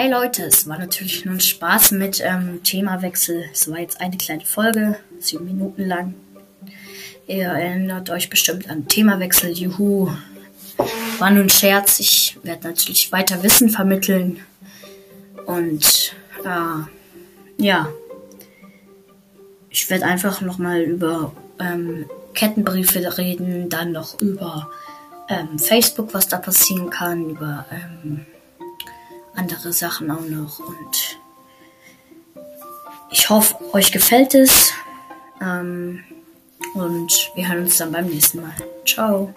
Hey Leute, es war natürlich nur ein Spaß mit ähm, Themawechsel. Es war jetzt eine kleine Folge, sieben Minuten lang. Ihr erinnert euch bestimmt an Themawechsel, juhu. War nur ein Scherz. Ich werde natürlich weiter Wissen vermitteln. Und äh, ja, ich werde einfach nochmal über ähm, Kettenbriefe reden, dann noch über ähm, Facebook, was da passieren kann, über ähm, andere Sachen auch noch. Und ich hoffe, euch gefällt es. Ähm, und wir hören uns dann beim nächsten Mal. Ciao.